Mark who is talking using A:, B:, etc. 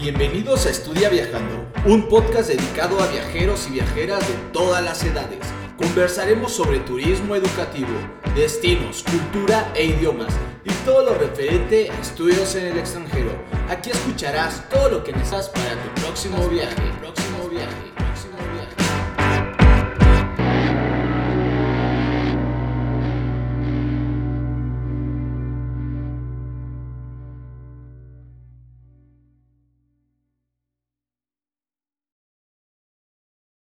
A: Bienvenidos a Estudia Viajando, un podcast dedicado a viajeros y viajeras de todas las edades. Conversaremos sobre turismo educativo, destinos, cultura e idiomas y todo lo referente a estudios en el extranjero. Aquí escucharás todo lo que necesitas para tu próximo viaje. Próximo viaje.